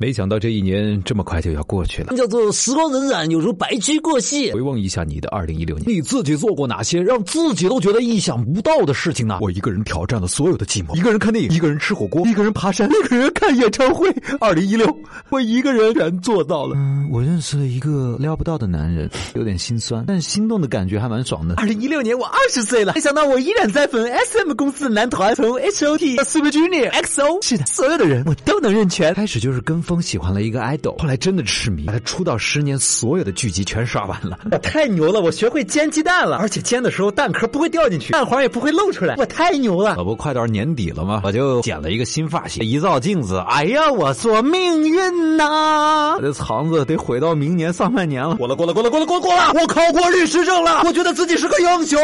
没想到这一年这么快就要过去了。叫做时光荏苒，有如白驹过隙。回望一下你的二零一六年，你自己做过哪些让自己都觉得意想不到的事情呢？我一个人挑战了所有的寂寞，一个人看电影，一个人吃火锅，一个人爬山，一个人看演唱会。二零一六，我一个人全做到了。嗯，我认识了一个撩不到的男人，有点心酸，但心动的感觉还蛮爽的。二零一六年我二十岁了，没想到我依然在粉 SM 公司的男团，从 HOT 到 Super Junior、XO，是的，所有的人我都能认全。开始就是跟风喜欢了一个 idol，后来真的痴迷，把他出道十年所有的剧集全刷完了。我太牛了，我学会煎鸡蛋了，而且煎的时候蛋壳不会掉进去，蛋黄也不会露出来，我太牛了。可不快到年底了吗？我就剪了一个新发型，一照镜子，哎呀，我说命运呐，我的肠子得毁到明年上半年了。过了过了过了过了过了过了，我考过律师证了，我觉得自己是个英雄。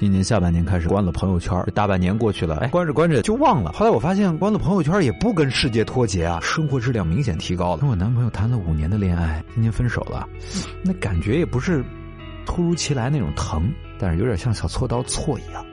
今年下半年开始关了朋友圈，大半年过去了，哎，关着关着就忘了。后来我发现关了朋友圈也不跟世界脱节啊，生活质量明显提高了。跟我男朋友谈了五年的恋爱，今天分手了，那感觉也不是突如其来那种疼，但是有点像小锉刀锉一样。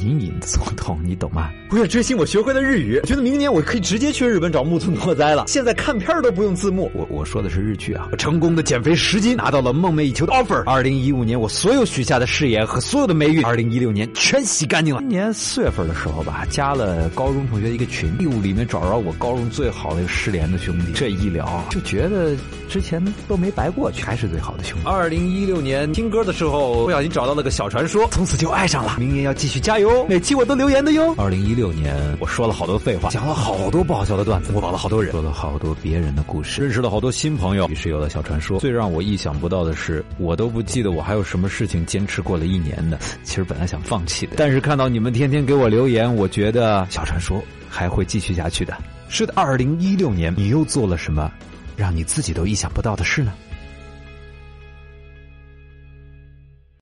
隐隐作痛，你懂吗？为了追星，我学会了日语，觉得明年我可以直接去日本找木村拓哉了。现在看片都不用字幕。我我说的是日剧啊！我成功的减肥十斤，拿到了梦寐以求的 offer。二零一五年，我所有许下的誓言和所有的霉运，二零一六年全洗干净了。今年四月份的时候吧，加了高中同学一个群，义务里面找着我高中最好的一个失联的兄弟，这一聊就觉得之前都没白过去，还是最好的兄弟。二零一六年听歌的时候，不小心找到了个小传说，从此就爱上了。明年要继续加油。每期我都留言的哟。二零一六年，我说了好多废话，讲了好多不好笑的段子，我帮了好多人，说了好多别人的故事，认识了好多新朋友。于是有了小传说。最让我意想不到的是，我都不记得我还有什么事情坚持过了一年的。其实本来想放弃的，但是看到你们天天给我留言，我觉得小传说还会继续下去的。是的，二零一六年，你又做了什么让你自己都意想不到的事呢？